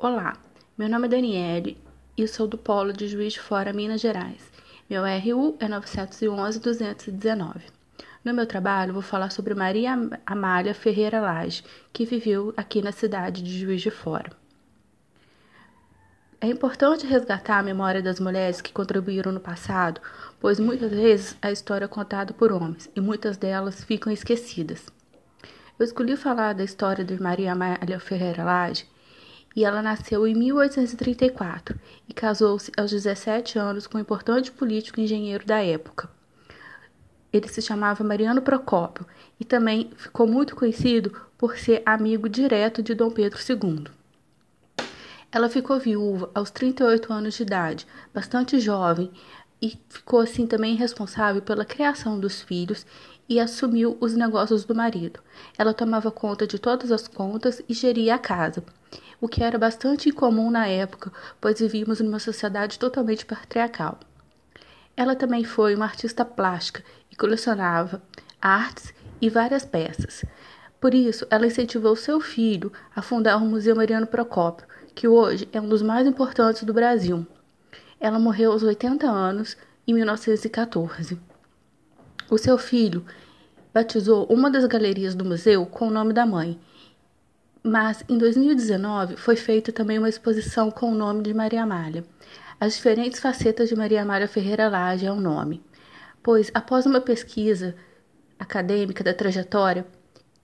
Olá, meu nome é Daniele e sou do Polo de Juiz de Fora, Minas Gerais. Meu RU é 911-219. No meu trabalho, vou falar sobre Maria Amália Ferreira Lage, que viveu aqui na cidade de Juiz de Fora. É importante resgatar a memória das mulheres que contribuíram no passado, pois muitas vezes a história é contada por homens e muitas delas ficam esquecidas. Eu escolhi falar da história de Maria Amália Ferreira Lage e ela nasceu em 1834 e casou-se aos 17 anos com um importante político e engenheiro da época. Ele se chamava Mariano Procópio e também ficou muito conhecido por ser amigo direto de Dom Pedro II. Ela ficou viúva aos 38 anos de idade, bastante jovem, e ficou assim também responsável pela criação dos filhos e assumiu os negócios do marido. Ela tomava conta de todas as contas e geria a casa, o que era bastante incomum na época, pois vivíamos numa sociedade totalmente patriarcal. Ela também foi uma artista plástica e colecionava artes e várias peças. Por isso, ela incentivou seu filho a fundar o Museu Mariano Procópio, que hoje é um dos mais importantes do Brasil. Ela morreu aos 80 anos em 1914. O seu filho batizou uma das galerias do museu com o nome da mãe. Mas em 2019 foi feita também uma exposição com o nome de Maria Amália. As diferentes facetas de Maria Amália Ferreira Lage é o nome, pois após uma pesquisa acadêmica da trajetória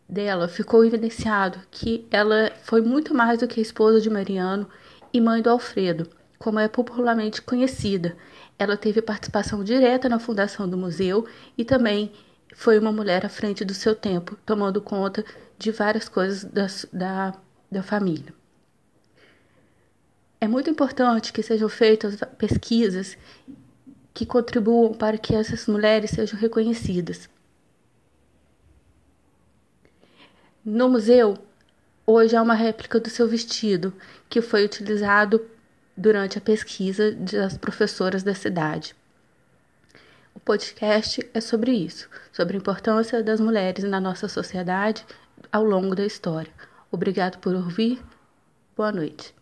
dela, ficou evidenciado que ela foi muito mais do que esposa de Mariano e mãe do Alfredo, como é popularmente conhecida. Ela teve participação direta na fundação do museu e também foi uma mulher à frente do seu tempo, tomando conta de várias coisas da, da, da família. É muito importante que sejam feitas pesquisas que contribuam para que essas mulheres sejam reconhecidas. No museu, hoje há uma réplica do seu vestido, que foi utilizado durante a pesquisa das professoras da cidade. O podcast é sobre isso, sobre a importância das mulheres na nossa sociedade ao longo da história. Obrigado por ouvir. Boa noite.